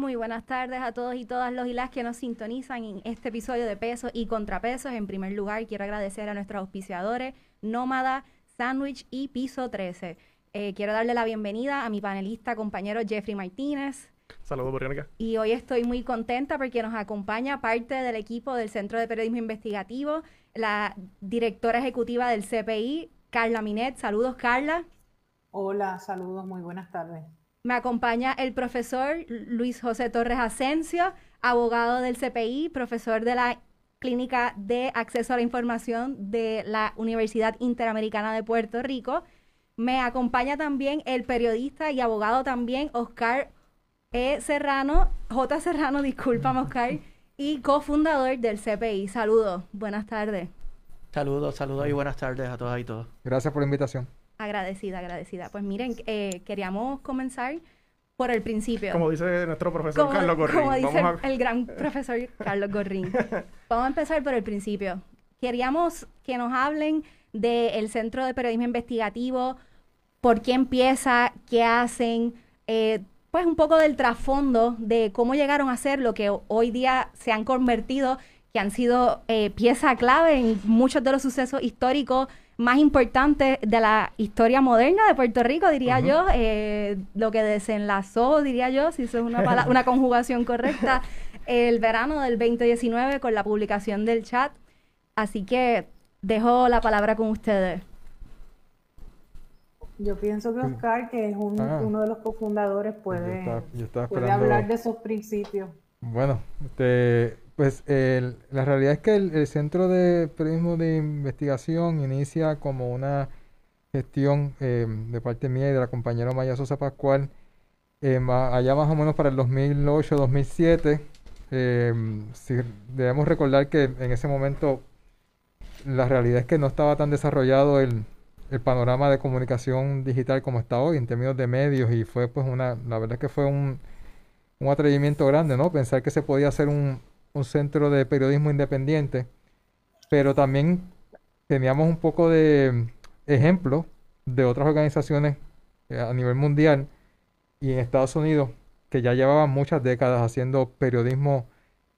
Muy buenas tardes a todos y todas los y las que nos sintonizan en este episodio de Pesos y Contrapesos. En primer lugar, quiero agradecer a nuestros auspiciadores Nómada, Sandwich y Piso 13. Eh, quiero darle la bienvenida a mi panelista compañero Jeffrey Martínez. Saludos, Borgánica. Y hoy estoy muy contenta porque nos acompaña parte del equipo del Centro de Periodismo Investigativo, la directora ejecutiva del CPI, Carla Minet. Saludos, Carla. Hola, saludos, muy buenas tardes. Me acompaña el profesor Luis José Torres Asensio, abogado del CPI, profesor de la Clínica de Acceso a la Información de la Universidad Interamericana de Puerto Rico. Me acompaña también el periodista y abogado también Oscar E. Serrano, J. Serrano, discúlpame Oscar, y cofundador del CPI. Saludos, buenas tardes. Saludos, saludos y buenas tardes a todas y todos. Gracias por la invitación. Agradecida, agradecida. Pues miren, eh, queríamos comenzar por el principio. Como dice nuestro profesor Como- Carlos Gorrín. Como dice Vamos a- el gran profesor Carlos Gorrín. Vamos a empezar por el principio. Queríamos que nos hablen del Centro de Periodismo Investigativo, por qué empieza, qué hacen, eh, pues un poco del trasfondo de cómo llegaron a ser lo que ho- hoy día se han convertido, que han sido eh, pieza clave en muchos de los sucesos históricos más importantes de la historia moderna de Puerto Rico, diría yo, eh, lo que desenlazó, diría yo, si eso es una, una conjugación correcta, el verano del 2019 con la publicación del chat. Así que dejo la palabra con ustedes. Yo pienso que Oscar, que es un- Ah. uno de los cofundadores, Yo puede, estaba, yo estaba puede hablar de esos principios. Bueno, este, pues el- la realidad es que el, Centro de Periodismo de Investigación inicia como una gestión eh, de parte mía y de la compañera Maya Sosa Pascual, ma- allá más o menos para el 2008-2007. Eh, si- debemos recordar que en ese momento la realidad es que no estaba tan desarrollado el, el panorama de comunicación digital como está hoy en términos de medios y fue pues una, la verdad es que fue un, un atrevimiento grande, ¿no? Pensar que se podía hacer un, un centro de periodismo independiente, pero también teníamos un poco de ejemplo de otras organizaciones eh, a nivel mundial y en Estados Unidos que ya llevaban muchas décadas haciendo periodismo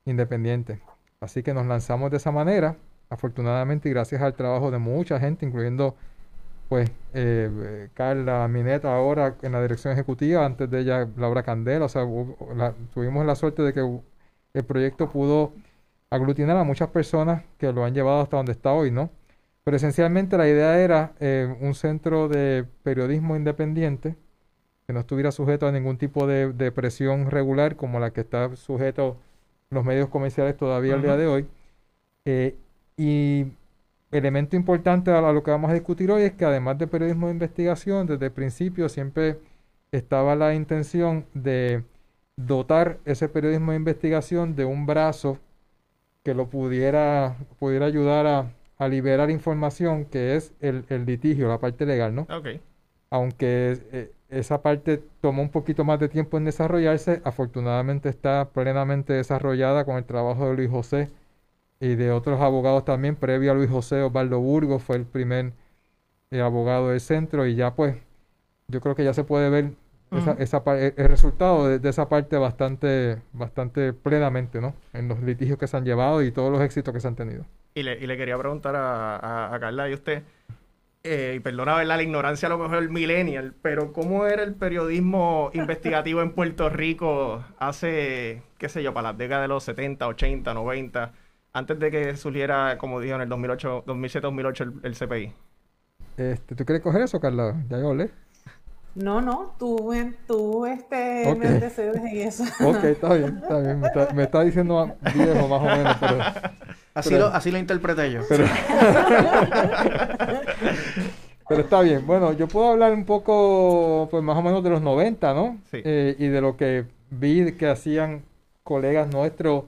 independiente. Así que nos lanzamos de esa manera, afortunadamente gracias al trabajo de mucha gente, incluyendo pues eh, Carla Mineta ahora en la dirección ejecutiva, antes de ella Laura Candela, o sea, tuvimos la suerte de que el proyecto pudo aglutinar a muchas personas que lo han llevado hasta donde está hoy, ¿no? Pero esencialmente la idea era eh, un centro de periodismo independiente que no estuviera sujeto a ningún tipo de, de presión regular como la que está sujeto los medios comerciales todavía al día de hoy. Eh, y elemento importante a lo que vamos a discutir hoy es que además de periodismo de investigación, desde el principio siempre estaba la intención de dotar ese periodismo de investigación de un brazo que lo pudiera, pudiera ayudar a, a liberar información, que es el, el litigio, la parte legal, ¿no? Ok. aunque eh, esa parte tomó un poquito más de tiempo en desarrollarse, afortunadamente está plenamente desarrollada con el trabajo de Luis José y de otros abogados también. Previo a Luis José, Osvaldo Burgos fue el primer eh, abogado del centro y ya pues yo creo que ya se puede ver esa, Ujú. esa pa- el resultado de, de esa parte bastante, bastante plenamente, ¿no? En los litigios que se han llevado y todos los éxitos que se han tenido. Y le, y le quería preguntar a, a- a Carla y usted, eh, y perdona ¿verdad? la ignorancia a lo mejor el millennial, pero ¿cómo era el periodismo investigativo en Puerto Rico hace, qué sé yo, para las décadas de los 70, 80, 90, antes de que surgiera, como dijo en el 2008, 2007-2008 el, el CPI? Este, ¿tú quieres coger eso, Carla? Ya yo hablé. No, no, tú, en- tú este, Ok. me antecedes en eso. Ok, está bien, está bien. Me está, me está diciendo viejo más o menos, pero... Así, Pero- lo, así lo interpreté yo. Pero, pero está bien. Bueno, yo puedo hablar un poco, pues más o menos de los 90, ¿no? Sí. Eh, y de lo que vi que hacían colegas nuestros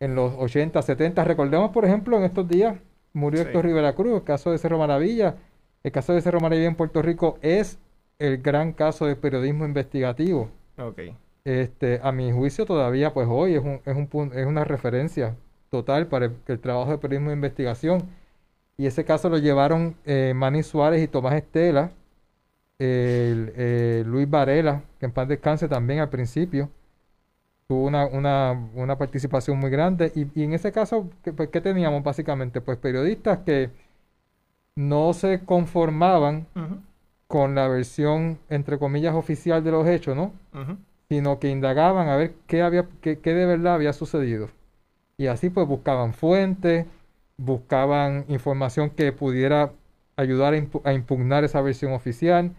en los 80, 70. Recordemos, por ejemplo, en estos días murió Sí. Héctor Rivera Cruz, el caso de Cerro Maravilla. El caso de Cerro Maravilla en Puerto Rico es el gran caso de periodismo investigativo. Este, a mi juicio todavía, pues hoy es un, es un es una referencia total para el, el trabajo de periodismo de investigación. Y ese caso lo llevaron eh, Manny Suárez y Tomás Estela, el, eh, Luis Varela, que en paz descanse también al principio, tuvo una, una, una participación muy grande. Y, y en ese caso, ¿qué, pues, ¿qué teníamos básicamente? Pues periodistas que no se conformaban con la versión, entre comillas, oficial de los hechos, ¿no? Sino que indagaban a ver qué había, qué, qué de verdad había sucedido. Y así pues buscaban fuentes, buscaban información que pudiera ayudar a, impu- a impugnar esa versión oficial.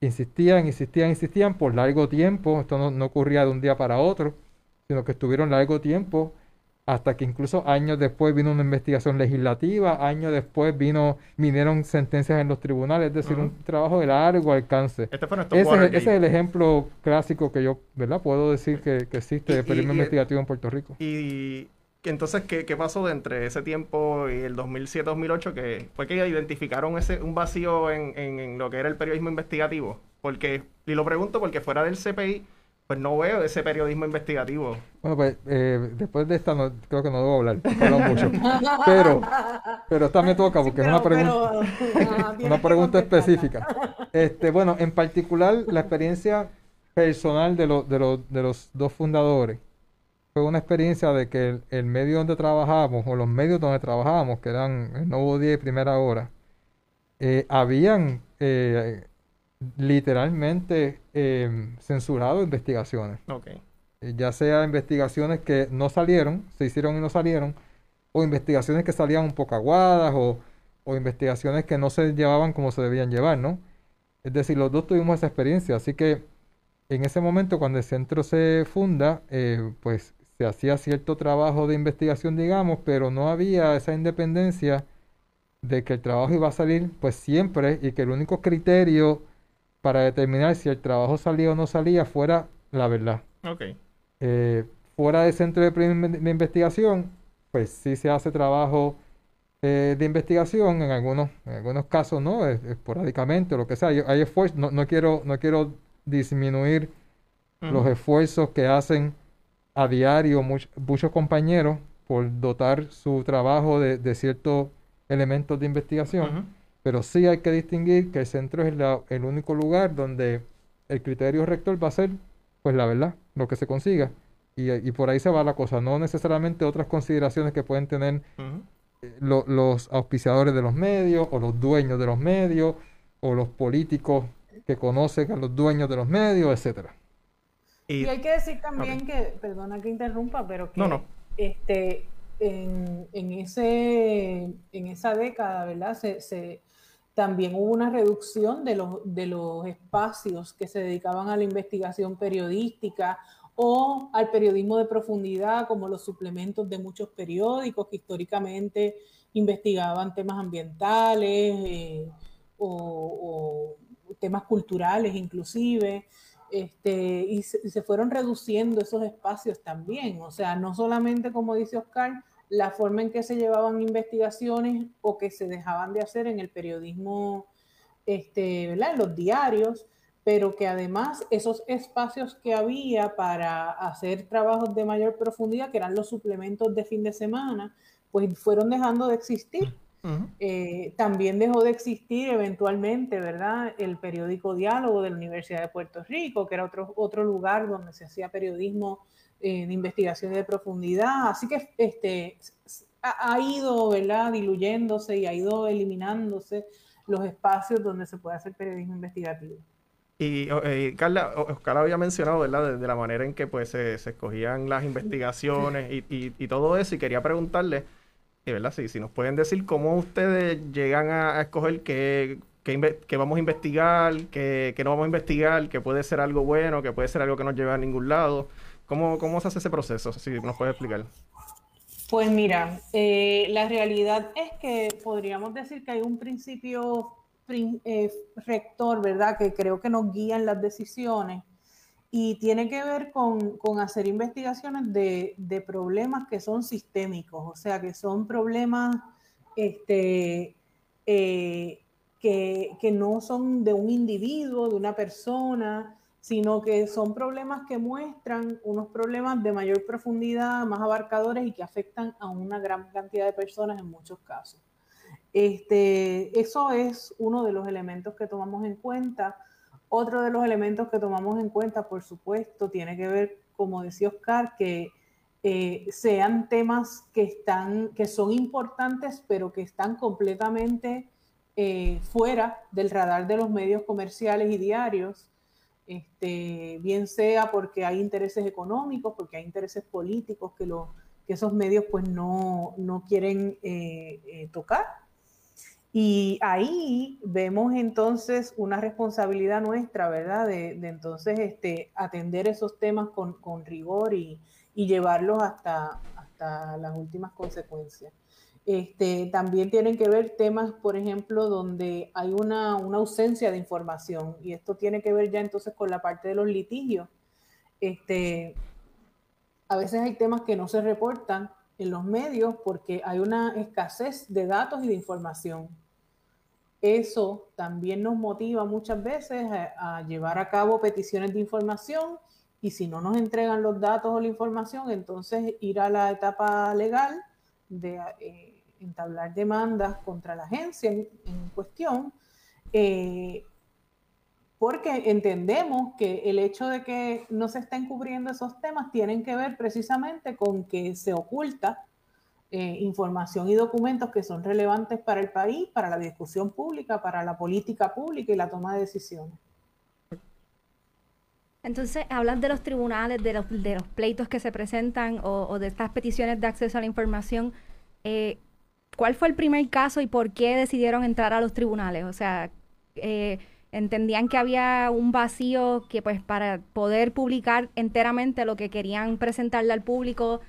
Insistían, insistían, insistían por largo tiempo. Esto no, no ocurría de un día para otro, sino que estuvieron largo tiempo hasta que incluso años después vino una investigación legislativa, años después vino, vinieron sentencias en los tribunales, es decir, un trabajo de largo alcance. Este fue Ese es, Watergate. ese es el ejemplo clásico que yo, ¿verdad? Puedo decir que, que existe de periodismo investigativo en Puerto Rico. Y entonces, ¿qué, qué pasó de entre ese tiempo y el 2007-2008? Que fue que identificaron ese, un vacío en, en- en lo que era el periodismo investigativo. Porque, y lo pregunto porque fuera del CPI, pues no veo ese periodismo investigativo. Bueno, pues eh, después de esta no, creo que no debo hablar, hablado mucho. Pero, pero esta me toca porque es una pregunta. Una pregunta específica. Este, bueno, en particular, la experiencia personal de, los de, los, de los dos fundadores fue una experiencia de que el, el medio donde trabajábamos, o los medios donde trabajábamos, que eran el Nuevo Día y Primera Hora, eh, habían eh, literalmente eh, censurado investigaciones Ok. eh, ya sea investigaciones que no salieron, se hicieron y no salieron, o investigaciones que salían un poco aguadas, o, o investigaciones que no se llevaban como se debían llevar, ¿no? Es decir, los dos tuvimos esa experiencia, así que en ese momento cuando el centro se funda, eh, pues se hacía cierto trabajo de investigación, digamos, pero no había esa independencia de que el trabajo iba a salir, pues siempre, y que el único criterio para determinar si el trabajo salía o no salía fuera la verdad Ok. eh, fuera del centro de, investigación, pues sí se hace trabajo eh, de investigación en algunos, en algunos casos, ¿no? Es- Esporádicamente, lo que sea. Hay, hay esfuerzos, no, no quiero, no quiero disminuir los esfuerzos que hacen a diario much- muchos compañeros por dotar su trabajo de, de ciertos elementos de investigación. Pero sí hay que distinguir que el centro es la- el único lugar donde el criterio rector va a ser, pues la verdad, lo que se consiga. Y, y por ahí se va la cosa, no necesariamente otras consideraciones que pueden tener eh, lo- los auspiciadores de los medios, o los dueños de los medios, o los políticos que conocen a los dueños de los medios, etcétera. Y, Y hay que decir también que, perdona que interrumpa, pero que No, no. este en, en ese en esa década, ¿verdad? Se, se- también hubo una reducción de los de los espacios que se dedicaban a la investigación periodística o al periodismo de profundidad, como los suplementos de muchos periódicos que históricamente investigaban temas ambientales eh, o, temas culturales inclusive este, y, se, y se fueron reduciendo esos espacios también. O sea, no solamente, como dice Oscar, la forma en que se llevaban investigaciones o que se dejaban de hacer en el periodismo, este, ¿verdad? en los diarios, pero que además esos espacios que había para hacer trabajos de mayor profundidad, que eran los suplementos de fin de semana, pues fueron dejando de existir. Eh, también dejó de existir eventualmente, ¿verdad? El periódico Diálogo de la Universidad de Puerto Rico, que era otro, otro lugar donde se hacía periodismo eh, de investigación de profundidad. Así que este, ha, ido, ¿verdad? Diluyéndose y ha ido eliminándose los espacios donde se puede hacer periodismo investigativo. Y eh, Carla, Oscar había mencionado, ¿verdad? De, la manera en que pues se, escogían las investigaciones y, y- y todo eso. Y quería preguntarle, eh, ¿verdad? Sí, si nos pueden decir cómo ustedes llegan a, escoger qué, qué, qué vamos a investigar, qué, qué no vamos a investigar, que puede ser algo bueno, que puede ser algo que no lleve a ningún lado. ¿Cómo, cómo se hace ese proceso? Si nos puede explicar. Pues mira, eh, la realidad es que podríamos decir que hay un principio prin- eh, rector, ¿verdad? Que creo que nos guían las decisiones y tiene que ver con, con hacer investigaciones de, de problemas que son sistémicos, o sea, que son problemas este, eh, que, que no son de un individuo, de una persona, sino que son problemas que muestran unos problemas de mayor profundidad, más abarcadores y que afectan a una gran cantidad de personas en muchos casos. Este, eso es uno de los elementos que tomamos en cuenta. Otro de los elementos que tomamos en cuenta, por supuesto, tiene que ver como decía Oscar, que eh, sean temas que, están, que son importantes, pero que están completamente eh, fuera del radar de los medios comerciales y diarios, este, bien sea porque hay intereses económicos, porque hay intereses políticos que, que esos medios pues no, no quieren eh, tocar. Y ahí vemos entonces una responsabilidad nuestra, ¿verdad? De, de entonces este, atender esos temas con, con rigor y, y, llevarlos hasta, hasta las últimas consecuencias. Este, también tienen que ver temas, por ejemplo, donde hay una, una, ausencia de información y esto tiene que ver ya entonces con la parte de los litigios. Este, a veces hay temas que no se reportan en los medios porque hay una escasez de datos y de información eso también nos motiva muchas veces a, llevar a cabo peticiones de información y si no nos entregan los datos o la información, entonces ir a la etapa legal de eh, entablar demandas contra la agencia en, cuestión, eh, porque entendemos que el hecho de que no se estén cubriendo esos temas tienen que ver precisamente con que se oculta eh, información y documentos que son relevantes para el país, para la discusión pública, para la política pública y la toma de decisiones. Entonces, hablas de los tribunales, de los, pleitos que se presentan o, de estas peticiones de acceso a la información. Eh, ¿Cuál fue el primer caso y por qué decidieron entrar a los tribunales? O sea, eh, entendían que había un vacío que pues para poder publicar enteramente lo que querían presentarle al público,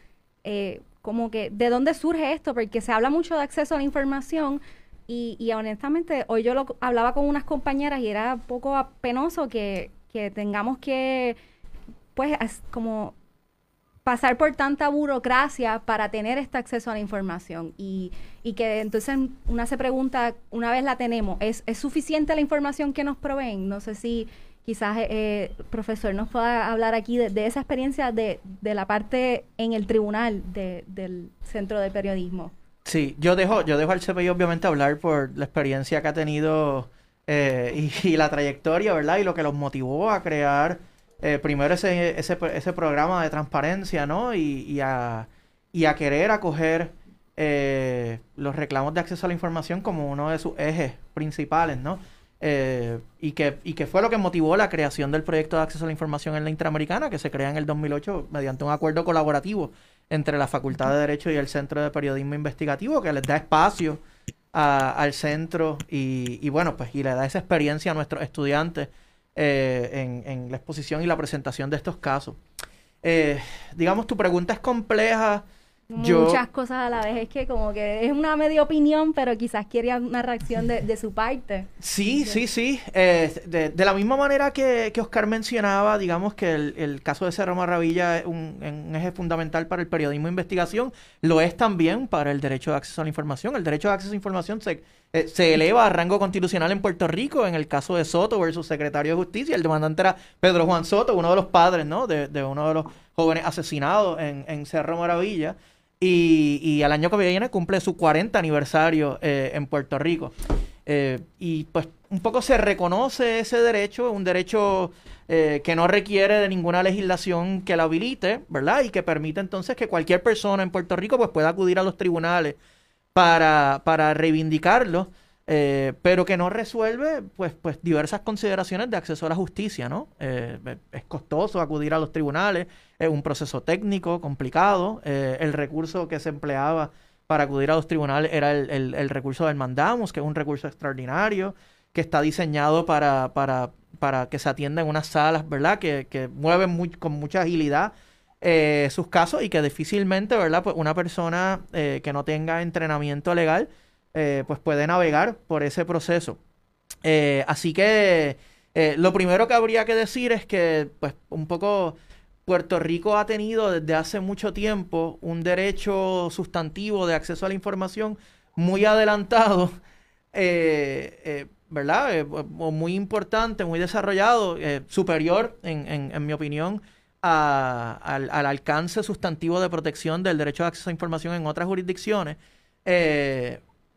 eh, como que, ¿de dónde surge esto? Porque se habla mucho de acceso a la información y, y honestamente, hoy yo lo hablaba con unas compañeras y era un poco penoso que, que tengamos que, pues, como pasar por tanta burocracia para tener este acceso a la información y, y, que entonces una se pregunta, una vez la tenemos, ¿es, ¿es suficiente la información que nos proveen? No sé si quizás eh, eh, profesor nos pueda hablar aquí de, esa experiencia de, de, la parte en el tribunal del centro de periodismo. Sí, yo dejo, yo dejo al CPI obviamente hablar por la experiencia que ha tenido eh, y, la trayectoria, ¿verdad? Y lo que los motivó a crear primero ese, ese, ese, programa de transparencia, ¿no? Y, y, a, y a querer acoger los reclamos de acceso a la información como uno de sus ejes principales, ¿no? Eh, y, que, y que fue lo que motivó la creación del proyecto de acceso a la información en la Interamericana, que se crea en el 2008 mediante un acuerdo colaborativo entre la Facultad de Derecho y el Centro de Periodismo Investigativo, que les da espacio al centro y, bueno, pues y le da esa experiencia a nuestros estudiantes eh, en, la exposición y la presentación de estos casos. Eh, digamos, tu pregunta es compleja muchas cosas a la vez. Es que como que es una media opinión, pero quizás quería una reacción de, su parte. Sí, sí, sí. Eh, de, la misma manera que, Oscar mencionaba, digamos que el, caso de Cerro Maravilla es un, eje fundamental para el periodismo de investigación, lo es también para el derecho de acceso a la información. El derecho de acceso a la información se, eh, se eleva a rango constitucional en Puerto Rico en el caso de Soto versus secretario de Justicia. El demandante era Pedro Juan Soto, uno de los padres ¿no? de, uno de los jóvenes asesinados en, en Cerro Maravilla. Y, al año que viene cumple su 40 aniversario eh, en Puerto Rico. Eh, y pues un poco se reconoce ese derecho, un derecho eh, que no requiere de ninguna legislación que lo habilite, ¿verdad? Y que permite entonces que cualquier persona en Puerto Rico pues pueda acudir a los tribunales para, para reivindicarlo. Pero que no resuelve pues, pues diversas consideraciones de acceso a la justicia, ¿no? es costoso acudir a los tribunales, es un proceso técnico, complicado. Eh, el recurso que se empleaba para acudir a los tribunales era el, recurso del mandamus, que es un recurso extraordinario, que está diseñado para, para, para que se atienda en unas salas, ¿verdad? Que, que mueven muy, con mucha agilidad eh, sus casos y que difícilmente, ¿verdad? Pues una persona eh, que no tenga entrenamiento legal, pues puede navegar por ese proceso. así que lo primero que habría que decir es que, pues, un poco Puerto Rico ha tenido desde hace mucho tiempo un derecho sustantivo de acceso a la información muy adelantado, eh, eh, ¿verdad? Eh, muy importante, muy desarrollado, superior, en, mi opinión, al, alcance sustantivo de protección del derecho de acceso a información en otras jurisdicciones.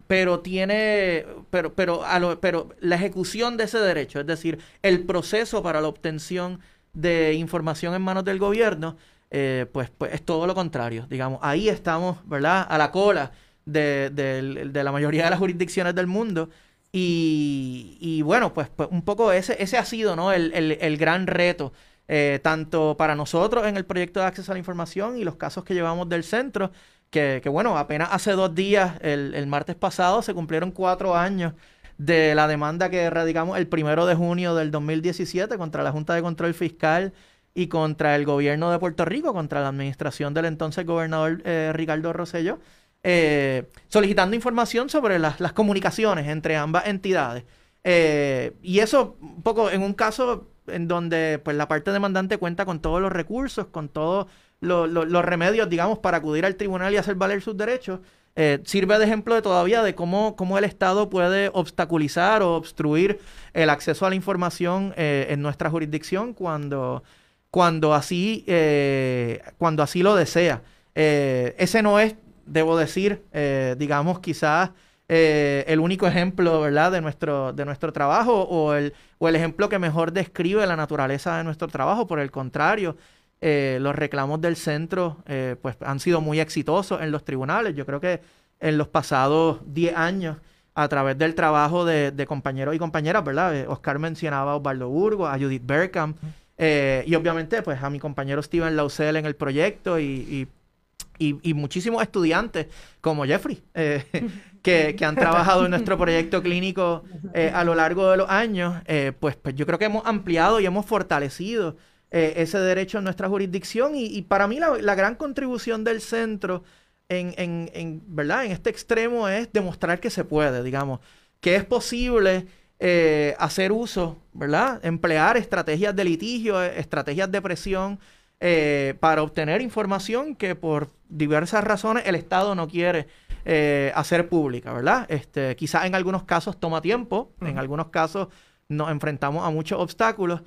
Pero tiene, pero, pero, pero la ejecución de ese derecho, es decir, el proceso para la obtención de información en manos del gobierno, eh, pues, pues es todo lo contrario. Digamos, ahí estamos, ¿verdad? A la cola de, de la mayoría de las jurisdicciones del mundo. Y, bueno, pues, pues, un poco ese, ese ha sido ¿no? el, el, gran reto, eh, tanto para nosotros en el proyecto de acceso a la información y los casos que llevamos del centro, que, que bueno, apenas hace dos días, el, el, martes pasado, se cumplieron cuatro años de la demanda que radicamos el primero de junio del 2017 contra la Junta de Control Fiscal y contra el gobierno de Puerto Rico, contra la administración del entonces gobernador eh, Ricardo Rosselló. Eh, solicitando información sobre las, comunicaciones entre ambas entidades. Eh, y eso, un poco en un caso en donde pues, la parte demandante cuenta con todos los recursos, con los remedios, digamos, para acudir al tribunal y hacer valer sus derechos, eh, sirve de ejemplo de todavía de cómo, cómo, el Estado puede obstaculizar o obstruir el acceso a la información en nuestra jurisdicción cuando, cuando, así, cuando así lo desea. ese no es debo decir, eh, digamos, quizás eh, el único ejemplo, ¿verdad?, de nuestro, de nuestro trabajo o el, o el ejemplo que mejor describe la naturaleza de nuestro trabajo. Por el contrario, eh, los reclamos del centro, pues, han sido muy exitosos en los tribunales. Yo creo que en los pasados 10 años, a través del trabajo de, compañeros y compañeras, ¿verdad? Oscar mencionaba a Osvaldo Burgo, a Judith Berkham, y obviamente, pues, a mi compañero Steven Lausel en el proyecto y y, muchísimos estudiantes como Jeffrey, eh, que, han trabajado en nuestro proyecto clínico eh, a lo largo de los años, eh, pues, pues yo creo que hemos ampliado y hemos fortalecido ese derecho en nuestra jurisdicción y, para mí la, gran contribución del centro en, en, ¿verdad? en este extremo es demostrar que se puede, digamos, que es posible hacer uso, ¿verdad? Emplear estrategias de litigio, estrategias de presión, eh, para obtener información que por diversas razones el Estado no quiere eh, hacer pública, ¿verdad? Este, quizás en algunos casos toma tiempo, en algunos casos nos enfrentamos a muchos obstáculos,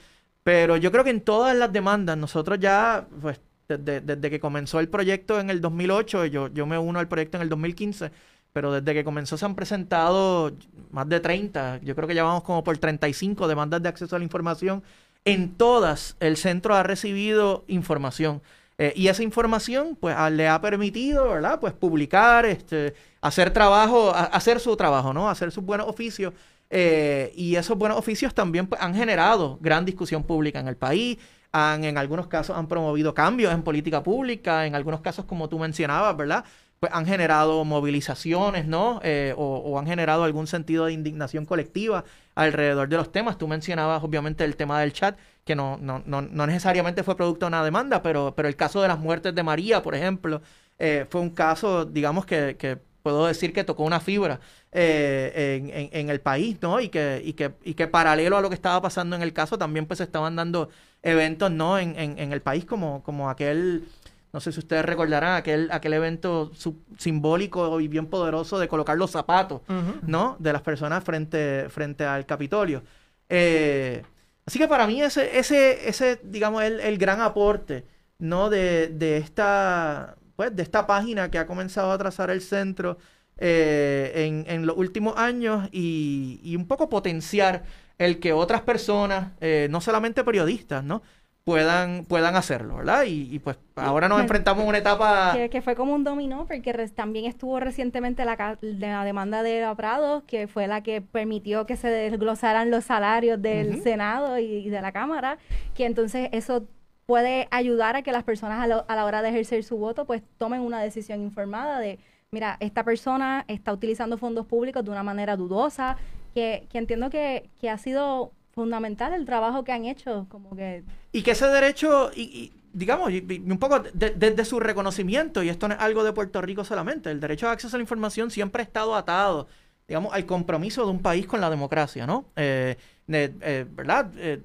pero yo creo que en todas las demandas nosotros ya, pues, desde, que comenzó el proyecto en el 2008, yo, yo me uno al proyecto en el 2015, pero desde que comenzó se han presentado más de 30, yo creo que ya vamos como por 35 demandas de acceso a la información en todas el centro ha recibido información. Eh, y esa información pues le ha permitido, ¿verdad? Pues publicar, este, hacer trabajo, hacer su trabajo, ¿no? Hacer sus buenos oficios. Eh, y esos buenos oficios también pues, han generado gran discusión pública en el país. Han, en algunos casos han promovido cambios en política pública, en algunos casos, como tú mencionabas, ¿verdad? Pues han generado movilizaciones, ¿no? Eh, o, han generado algún sentido de indignación colectiva alrededor de los temas. Tú mencionabas obviamente el tema del chat, que no, no, no, no necesariamente fue producto de una demanda, pero, pero el caso de las muertes de María, por ejemplo, eh, fue un caso, digamos, que puedo decir que tocó una fibra eh, en, en, el país, ¿no? Y que, y, que, y que paralelo a lo que estaba pasando en el caso, también pues se estaban dando eventos, ¿no? En, en, el país como, como aquel no sé si ustedes recordarán aquel, aquel evento simbólico y bien poderoso de colocar los zapatos, ¿no? De las personas frente, frente al Capitolio. Eh, así que para mí ese, ese, ese digamos, el, el gran aporte, ¿no? De, de, esta, pues, de esta página que ha comenzado a trazar el centro eh, en, en, los últimos años y, y, un poco potenciar el que otras personas, eh, no solamente periodistas, ¿no? puedan, puedan hacerlo, ¿verdad? Y, pues ahora nos enfrentamos a una etapa... Que, fue como un dominó, porque también estuvo recientemente la, la demanda de Prado, que fue la que permitió que se desglosaran los salarios del Senado y, de la Cámara, que entonces eso puede ayudar a que las personas a, a la hora de ejercer su voto, pues tomen una decisión informada de, mira, esta persona está utilizando fondos públicos de una manera dudosa, que, que entiendo que, que ha sido fundamental el trabajo que han hecho, como que... Y que ese derecho, y, digamos, un poco desde su reconocimiento, y esto no es algo de Puerto Rico solamente, el derecho de acceso a la información siempre ha estado atado, digamos, al compromiso de un país con la democracia, ¿no? Eh, eh, ¿Verdad? Eh,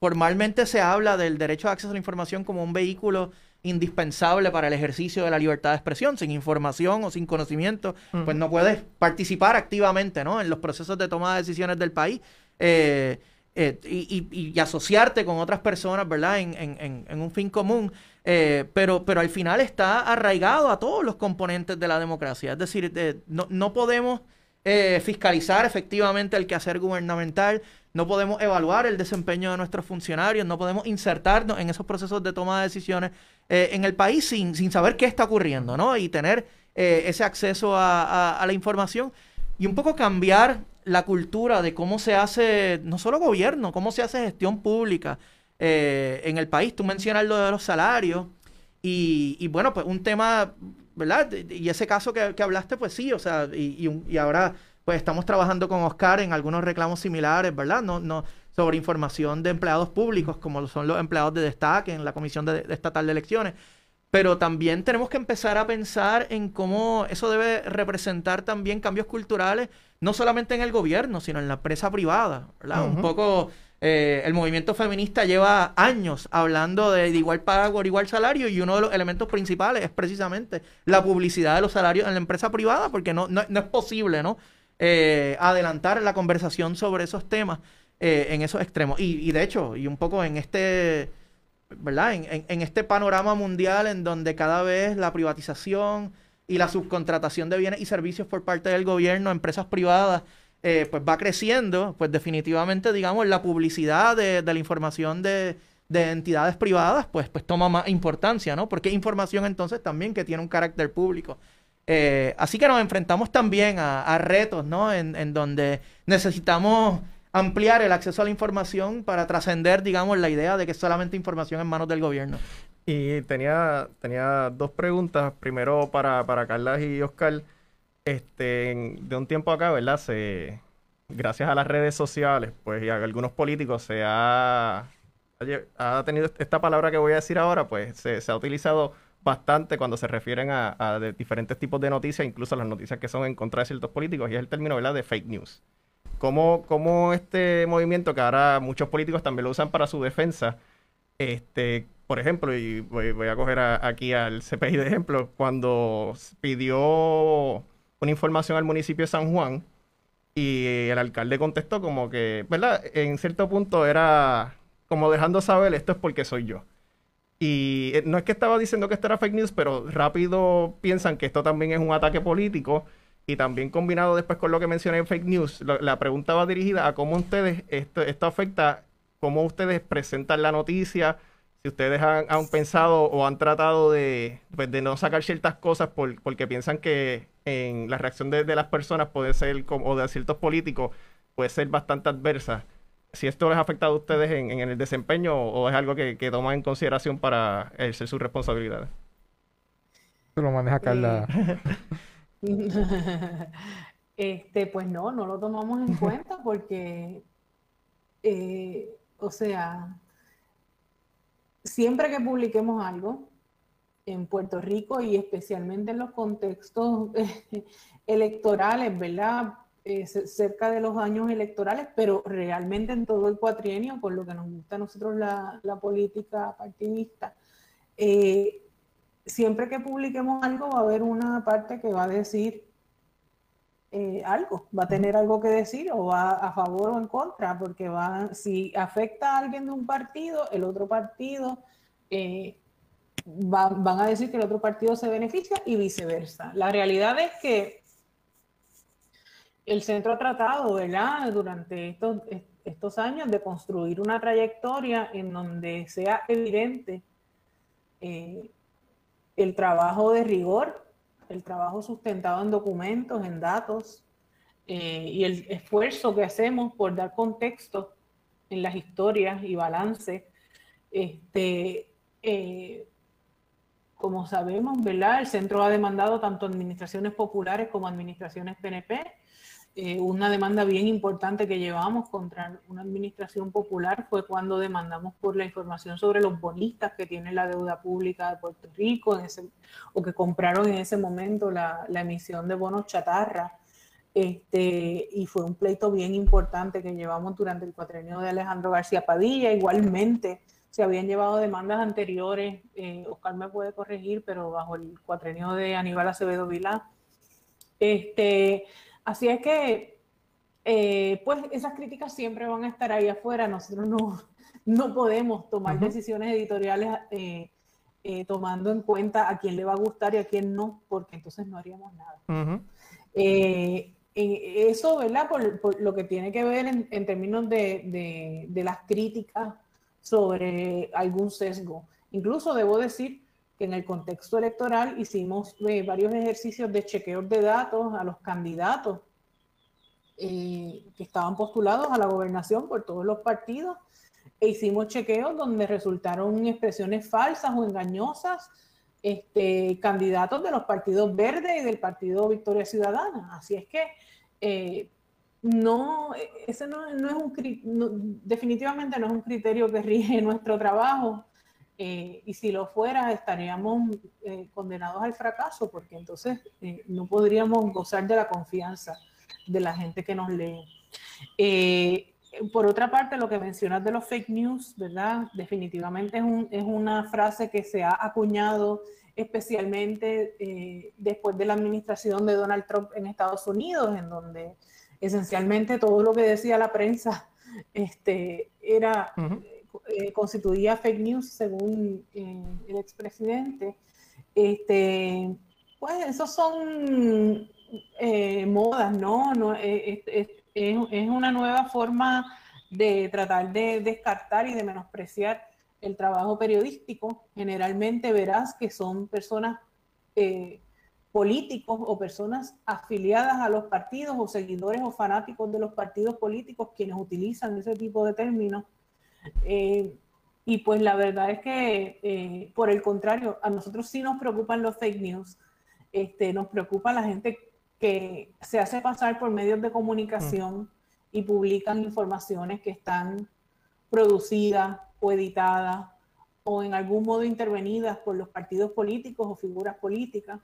formalmente se habla del derecho de acceso a la información como un vehículo indispensable para el ejercicio de la libertad de expresión. Sin información o sin conocimiento, pues no puedes participar activamente ¿no? en los procesos de toma de decisiones del país. Eh, eh, y, asociarte con otras personas, ¿verdad? En, en, en un fin común, eh, pero, pero al final está arraigado a todos los componentes de la democracia. Es decir, no, no, podemos fiscalizar efectivamente el quehacer gubernamental, no podemos evaluar el desempeño de nuestros funcionarios, no podemos insertarnos en esos procesos de toma de decisiones eh, en el país sin, sin, saber qué está ocurriendo, ¿no? Y tener eh, ese acceso a, la información y un poco cambiar la cultura de cómo se hace, no solo gobierno, cómo se hace gestión pública eh, en el país. Tú mencionas lo de los salarios y, bueno, pues un tema, ¿verdad? Y ese caso que, hablaste, pues sí, o sea, y, y, ahora pues estamos trabajando con Oscar en algunos reclamos similares, ¿verdad? No, no, sobre información de empleados públicos, como son los empleados de destaque en la Comisión de, Estatal de Elecciones. Pero también tenemos que empezar a pensar en cómo eso debe representar también cambios culturales, no solamente en el gobierno, sino en la empresa privada, ¿verdad? Un poco eh, el movimiento feminista lleva años hablando de, igual paga por igual salario y uno de los elementos principales es precisamente la publicidad de los salarios en la empresa privada, porque no, no, es posible, ¿no? Eh, adelantar la conversación sobre esos temas eh, en esos extremos. Y, de hecho, y un poco en este, ¿verdad? En, este panorama mundial en donde cada vez la privatización y la subcontratación de bienes y servicios por parte del gobierno empresas privadas eh, pues va creciendo, pues definitivamente, digamos, la publicidad de, la información de, entidades privadas, pues, pues toma más importancia, ¿no? Porque información entonces también que tiene un carácter público. Eh, así que nos enfrentamos también a, retos, ¿no? En, en, donde necesitamos ampliar el acceso a la información para trascender, digamos, la idea de que solamente información en manos del gobierno. Y tenía, tenía dos preguntas. Primero para, para Carla y Oscar este, de un tiempo acá, ¿verdad? Se, gracias a las redes sociales, pues y a algunos políticos se ha, ha tenido esta palabra que voy a decir ahora, pues se, ha utilizado bastante cuando se refieren a, diferentes tipos de noticias, incluso las noticias que son en contra de ciertos políticos, y es el término, ¿verdad?, de fake news. Como, como este movimiento, que ahora muchos políticos también lo usan para su defensa, este, por ejemplo, y voy, a coger aquí al CPI de ejemplo, cuando pidió una información al municipio de San Juan y el alcalde contestó como que, ¿verdad? En cierto punto era como dejando saber esto es porque soy yo. Y eh, no es que estaba diciendo que esto era fake news, pero rápido piensan que esto también es un ataque político y también combinado después con lo que mencioné en fake news, la pregunta va dirigida a cómo ustedes, esto, esto afecta, cómo ustedes presentan la noticia, si ustedes han, pensado o han tratado de, pues, de no sacar ciertas cosas porque piensan que en la reacción de, las personas puede ser, como, o de ciertos políticos, puede ser bastante adversa. Si esto les ha afectado a ustedes en, el desempeño o, es algo que, toman en consideración para ejercer sus responsabilidades. Eso lo maneja Carla. este, pues no, no lo tomamos en cuenta porque, eh, o sea, siempre que publiquemos algo en Puerto Rico y especialmente en los contextos electorales, ¿verdad? Eh, cerca de los años electorales, pero realmente en todo el cuatrienio, por lo que nos gusta a nosotros la, política partidista, eh, siempre que publiquemos algo va a haber una parte que va a decir eh, algo, va a tener algo que decir o va a favor o en contra, porque va, si afecta a alguien de un partido, el otro partido eh, van a decir que el otro partido se beneficia y viceversa. La realidad es que el centro ha tratado, ¿verdad?, durante estos, estos años de construir una trayectoria en donde sea evidente eh, el trabajo de rigor el trabajo sustentado en documentos, en datos eh, y el esfuerzo que hacemos por dar contexto en las historias y balance. Este, eh, como sabemos, ¿verdad? El centro ha demandado tanto administraciones populares como administraciones PNP eh, una demanda bien importante que llevamos contra una administración popular fue cuando demandamos por la información sobre los bonistas que tiene la deuda pública de Puerto Rico o que compraron en ese momento la, emisión de bonos chatarra. Este, y fue un pleito bien importante que llevamos durante el cuatrenio de Alejandro García Padilla. Igualmente, se habían llevado demandas anteriores, eh, Oscar me puede corregir, pero bajo el cuatrenio de Aníbal Acevedo Vilá. Este, Así es que, eh, pues esas críticas siempre van a estar ahí afuera. Nosotros no, no podemos tomar decisiones editoriales eh, eh, tomando en cuenta a quién le va a gustar y a quién no, porque entonces no haríamos nada. eso, ¿verdad? Por, lo que tiene que ver en, términos de, de, las críticas sobre algún sesgo. Incluso debo decir que en el contexto electoral hicimos eh, varios ejercicios de chequeo de datos a los candidatos eh, que estaban postulados a la gobernación por todos los partidos e hicimos chequeos donde resultaron expresiones falsas o engañosas este, candidatos de los partidos verdes y del partido Victoria Ciudadana. Así es que eh, no, ese no, es un definitivamente no es un criterio que rige nuestro trabajo. Eh, y si lo fuera, estaríamos eh, condenados al fracaso, porque entonces no podríamos gozar de la confianza de la gente que nos lee. por otra parte, lo que mencionas de los fake news, ¿verdad? Definitivamente es, un, es una frase que se ha acuñado especialmente después de la administración de Donald Trump en Estados Unidos, en donde esencialmente todo lo que decía la prensa este, era, eh, constituía fake news según eh, el expresidente. Este, pues esos son eh, modas, ¿no? no es, es, una nueva forma de tratar de descartar y de menospreciar el trabajo periodístico. Generalmente verás que son personas políticos o personas afiliadas a los partidos o seguidores o fanáticos de los partidos políticos quienes utilizan ese tipo de términos. Eh, y pues la verdad es que, eh, por el contrario, a nosotros sí nos preocupan los fake news, este, nos preocupa la gente que se hace pasar por medios de comunicación mm. y publican informaciones que están producidas o editadas o en algún modo intervenidas por los partidos políticos o figuras políticas.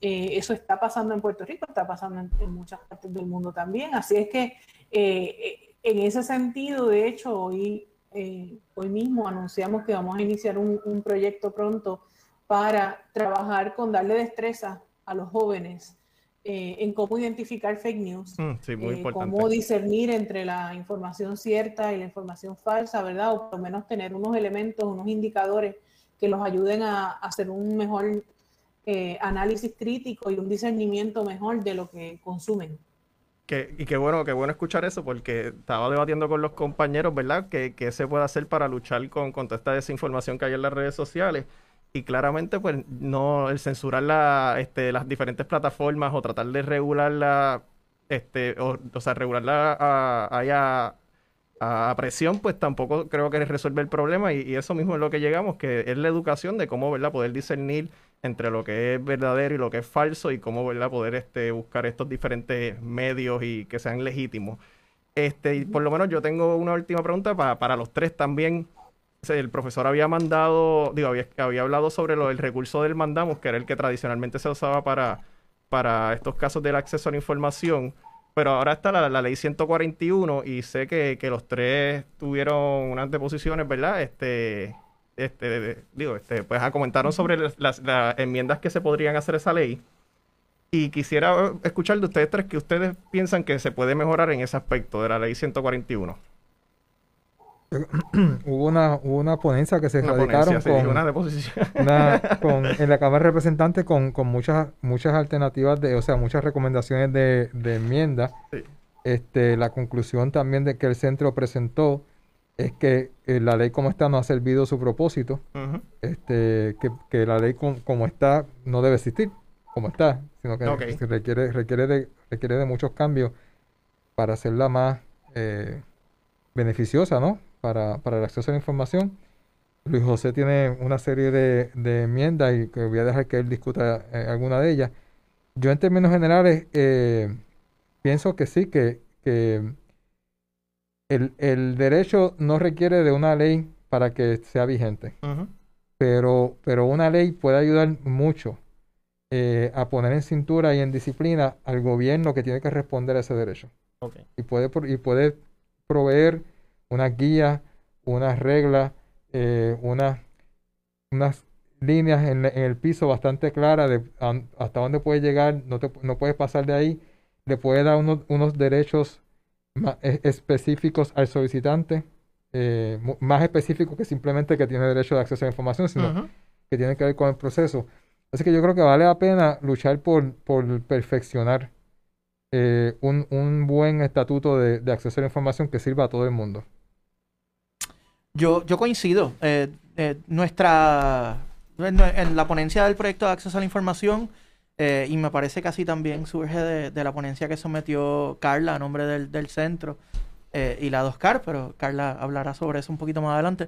Eh, eso está pasando en Puerto Rico, está pasando en, muchas partes del mundo también. Así es que eh, en ese sentido, de hecho, hoy, eh, hoy mismo anunciamos que vamos a iniciar un, proyecto pronto para trabajar con darle destreza a los jóvenes en cómo identificar fake news, mm, cómo discernir entre la información cierta y la información falsa, ¿verdad? O por lo menos tener unos elementos, unos indicadores que los ayuden a hacer un mejor eh, análisis crítico y un discernimiento mejor de lo que consumen. Y qué bueno, qué bueno escuchar eso, porque estaba debatiendo con los compañeros, ¿verdad? ¿Qué, se puede hacer para luchar con, con, esta desinformación que hay en las redes sociales? Y claramente, pues, no, el censurar este, las diferentes plataformas o tratar de regularla, este, o, sea, regularla a, a, presión, pues tampoco creo que resuelve el problema. Y, eso mismo es lo que llegamos, que es la educación de cómo, ¿verdad? Poder discernir entre lo que es verdadero y lo que es falso y cómo ¿verdad? poder este, buscar estos diferentes medios y que sean legítimos. Este, y por lo menos yo tengo una última pregunta para, para los tres también. El profesor había mandado, digo, había, hablado sobre lo del recurso del mandamos, que era el que tradicionalmente se usaba para, para estos casos del acceso a la información. Pero ahora está la, la ley 141 y sé que, que, los tres tuvieron unas deposiciones, ¿verdad? Este, este, digo, este, pues ah, comentaron sobre las, enmiendas que se podrían hacer a esa ley. Y quisiera escuchar de ustedes tres que ustedes piensan que se puede mejorar en ese aspecto de la ley 141. hubo una, una ponencia que se radicaron con, una en la Cámara de Representantes con, con, muchas muchas alternativas de, o sea, muchas recomendaciones de, de enmienda. Este, la conclusión también de que el centro presentó es que eh, la ley como está no ha servido su propósito, este, que, la ley como está no debe existir como está, sino que requiere, requiere, de, requiere de muchos cambios para hacerla más eh, beneficiosa ¿no? Para, para el acceso a la información. Luis José tiene una serie de, enmiendas y que voy a dejar que él discuta eh, alguna de ellas. Yo en términos generales pienso que sí, que, que el, el, derecho no requiere de una ley para que sea vigente, pero, pero una ley puede ayudar mucho eh, a poner en cintura y en disciplina al gobierno que tiene que responder a ese derecho. Y, puede, y puede proveer una guía, unas reglas, eh, una, unas líneas en, el piso bastante claras de hasta dónde puede llegar, no, te, no puedes pasar de ahí, le puede dar unos, unos derechos e, específicos al solicitante, eh, más específicos que simplemente que tiene derecho de acceso a la información, sino que tiene que ver con el proceso. Así que yo creo que vale la pena luchar por, por perfeccionar eh, un, un buen estatuto de, de acceso a la información que sirva a todo el mundo. Yo, yo coincido. Eh, eh, nuestra en, la ponencia del proyecto de acceso a la información, eh, y me parece que así también surge de, la ponencia que sometió Carla a nombre del, del centro y la DOSCAR, pero Carla hablará sobre eso un poquito más adelante.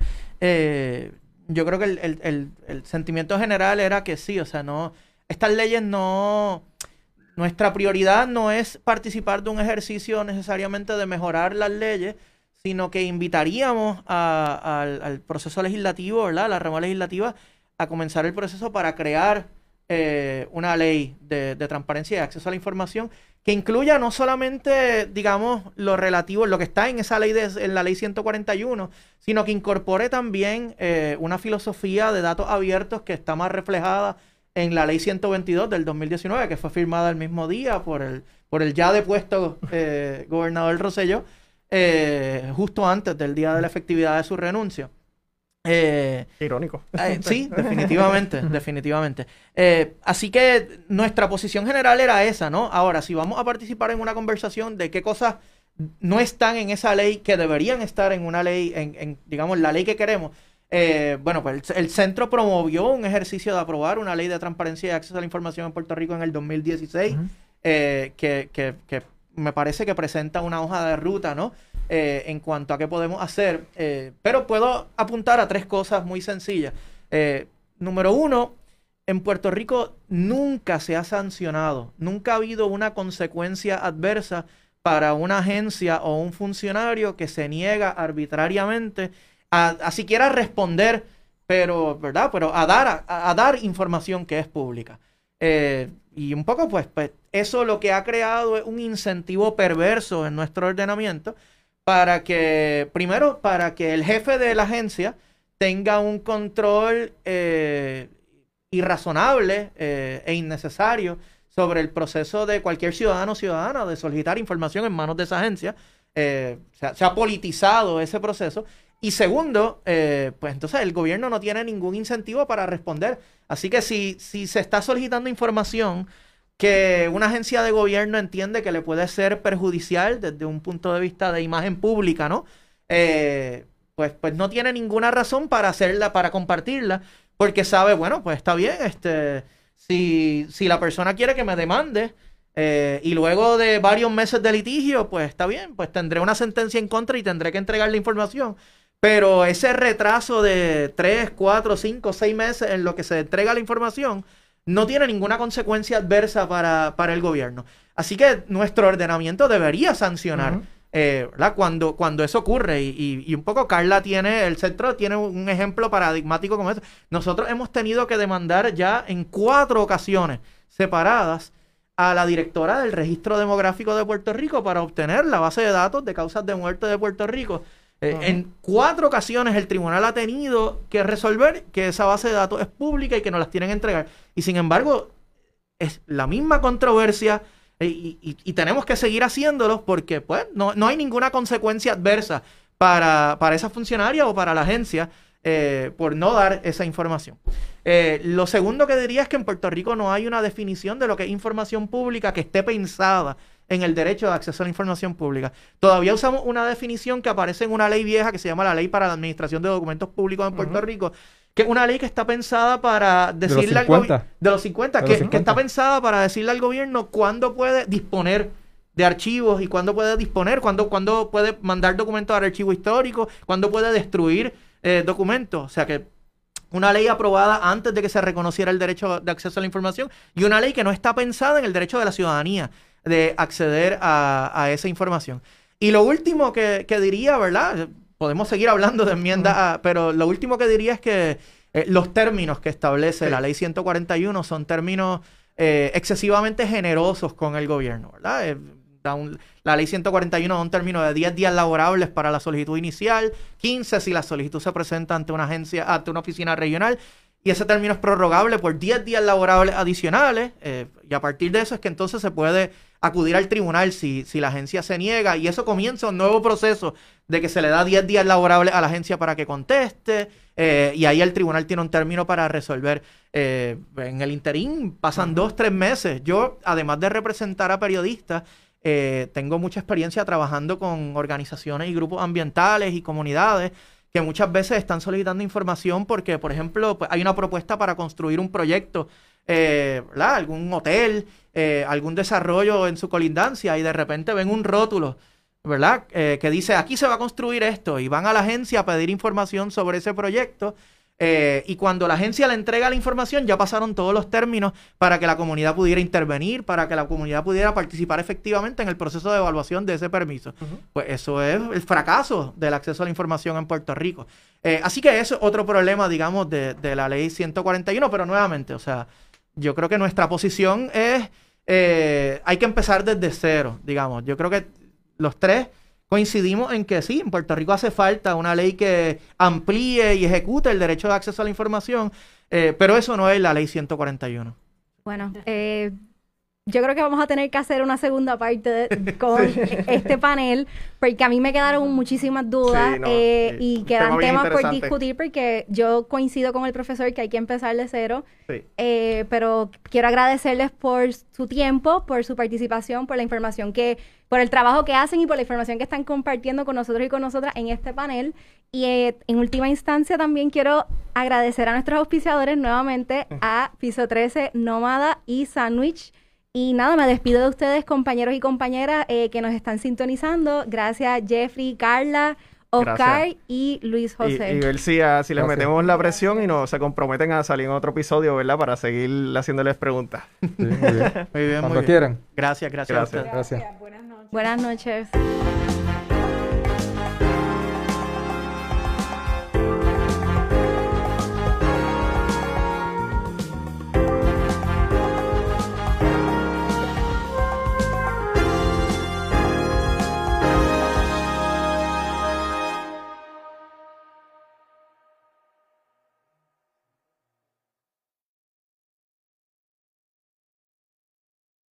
Yo creo que el, el- el- el sentimiento general era que sí, o sea, no, estas leyes no, nuestra prioridad no es participar de un ejercicio necesariamente de mejorar las leyes, sino que invitaríamos a- al, proceso legislativo, ¿verdad? La rama legislativa, a comenzar el proceso para crear eh, una ley de, transparencia y acceso a la información que incluya no solamente, digamos, lo relativo, lo que está en esa ley, de, en la ley 141, sino que incorpore también eh, una filosofía de datos abiertos que está más reflejada en la ley 122 del 2019, que fue firmada el mismo día por el, por el ya depuesto eh, gobernador Rosselló, eh, justo antes del día de la efectividad de su renuncia. Eh, Irónico. eh, sí, definitivamente, definitivamente. Eh, así que nuestra posición general era esa, ¿no? Ahora, si vamos a participar en una conversación de qué cosas no están en esa ley que deberían estar en una ley, en, en, digamos, la ley que queremos, bueno, pues el, el centro promovió un ejercicio de aprobar una ley de transparencia y acceso a la información en Puerto Rico en el 2016, Ujú. eh, que, que- que me parece que presenta una hoja de ruta, ¿no? Eh, en cuanto a qué podemos hacer. Eh, pero puedo apuntar a tres cosas muy sencillas. Eh, número uno, en Puerto Rico nunca se ha sancionado, nunca ha habido una consecuencia adversa para una agencia o un funcionario que se niega arbitrariamente a, a siquiera responder, pero, ¿verdad? Pero a dar, a, a dar información que es pública. Eh, y un poco, pues, pues, eso lo que ha creado es un incentivo perverso en nuestro ordenamiento para que, primero, para que el jefe de la agencia tenga un control eh, irrazonable eh, e innecesario sobre el proceso de cualquier ciudadano o ciudadana de solicitar información en manos de esa agencia. Eh, se, ha, se ha politizado ese proceso. Y segundo, eh, pues entonces el gobierno no tiene ningún incentivo para responder. Así que si, si se está solicitando información que una agencia de gobierno entiende que le puede ser perjudicial desde un punto de vista de imagen pública, ¿no? Eh, pues, pues no tiene ninguna razón para hacerla, para compartirla, porque sabe, bueno, pues está bien, este, si, si la persona quiere que me demande eh, y luego de varios meses de litigio, pues está bien, pues tendré una sentencia en contra y tendré que entregar la información. Pero ese retraso de 3, 4, 5, 6 meses en lo que se entrega la información no tiene ninguna consecuencia adversa para, para el gobierno. Así que nuestro ordenamiento debería sancionar eh, ¿verdad? Cuando, cuando eso ocurre. Y, y- y un poco Carla tiene, el centro tiene un ejemplo paradigmático como eso. Nosotros hemos tenido que demandar ya en cuatro ocasiones separadas a la directora del registro demográfico de Puerto Rico para obtener la base de datos de causas de muerte de Puerto Rico. Eh. En cuatro ocasiones el tribunal ha tenido que resolver que esa base de datos es pública y que nos las tienen que entregar. Y sin embargo, es la misma controversia eh, y, y- y tenemos que seguir haciéndolo porque pues no, no hay ninguna consecuencia adversa para, para esa funcionaria o para la agencia eh, por no dar esa información. Lo segundo que diría es que en Puerto Rico no hay una definición de lo que es información pública que esté pensada en el derecho de acceso a la información pública. Todavía usamos una definición que aparece en una ley vieja que se llama la Ley para la Administración de Documentos Públicos en Puerto. Rico, que es una ley que está pensada para los decirle al gobi- 50. de los 50, De que, los que 50. está pensada para decirle al gobierno cuándo puede disponer de archivos y cuándo puede disponer, cuándo, cuándo puede mandar documentos al archivo histórico, cuándo puede destruir eh, documentos. O sea que una ley aprobada antes de que se reconociera el derecho de acceso a la información y una ley que no está pensada en el derecho de la ciudadanía de acceder a, a esa información. Y lo último que, que diría, ¿verdad? Podemos seguir hablando de enmiendas, a- pero lo último que diría es que eh, los términos que establece Sí. la ley 141 son términos eh, excesivamente generosos con el gobierno, ¿verdad? Eh, da un- la ley 141 da un término de 10 días laborables para la solicitud inicial, 15 si la solicitud se presenta ante una agencia, ante una oficina regional, y ese término es prorrogable por 10 días laborables adicionales, eh, y a partir de eso es que entonces se puede acudir al tribunal si, si la agencia se niega, y eso comienza un nuevo proceso de que se le da 10 días laborables a la agencia para que conteste, eh, y ahí el tribunal tiene un término para resolver. Eh, en el interín pasan dos, tres meses. Yo, además de representar a periodistas, tengo mucha experiencia trabajando con organizaciones y grupos ambientales y comunidades que muchas veces están solicitando información porque, por ejemplo, pues, hay una propuesta para construir un proyecto, eh, algún hotel, eh, algún desarrollo en su colindancia y de repente ven un rótulo, ¿verdad? Eh, que dice, aquí se va a construir esto y van a la agencia a pedir información sobre ese proyecto. Eh, y cuando la agencia le entrega la información, ya pasaron todos los términos para que la comunidad pudiera intervenir, para que la comunidad pudiera participar efectivamente en el proceso de evaluación de ese permiso. Pues eso es el fracaso del acceso a la información en Puerto Rico. Eh, así que eso es otro problema, digamos, de, de la ley 141, pero nuevamente, o sea, yo creo que nuestra posición es, eh, hay que empezar desde cero, digamos. Yo creo que los tres coincidimos en que sí, en Puerto Rico hace falta una ley que amplíe y ejecute el derecho de acceso a la información, eh, pero eso no es la ley 141. Bueno, eh, yo creo que vamos a tener que hacer una segunda parte de- con este panel, porque a mí me quedaron muchísimas dudas Sí, no, eh, y quedan tema temas por discutir, porque yo coincido con el profesor que hay que empezar de cero, Sí. eh, pero quiero agradecerles por su tiempo, por su participación, por la información que, por el trabajo que hacen y por la información que están compartiendo con nosotros y con nosotras en este panel. Y eh, en última instancia también quiero agradecer a nuestros auspiciadores nuevamente, a Piso 13, Nómada y Sandwich. Y nada, me despido de ustedes, compañeros y compañeras eh, que nos están sintonizando. Gracias, Jeffrey, Carla, Oscar Gracias. y Luis Y, José. y ver si, a- si les Gracias. metemos la presión y no se comprometen a salir en otro episodio, ¿verdad? Para seguir haciéndoles preguntas. Sí, muy bien. Muy bien, muy Cuando bien. quieran. Gracias, gracias. Gracias. Gracias. Buenas noches. Buenas noches.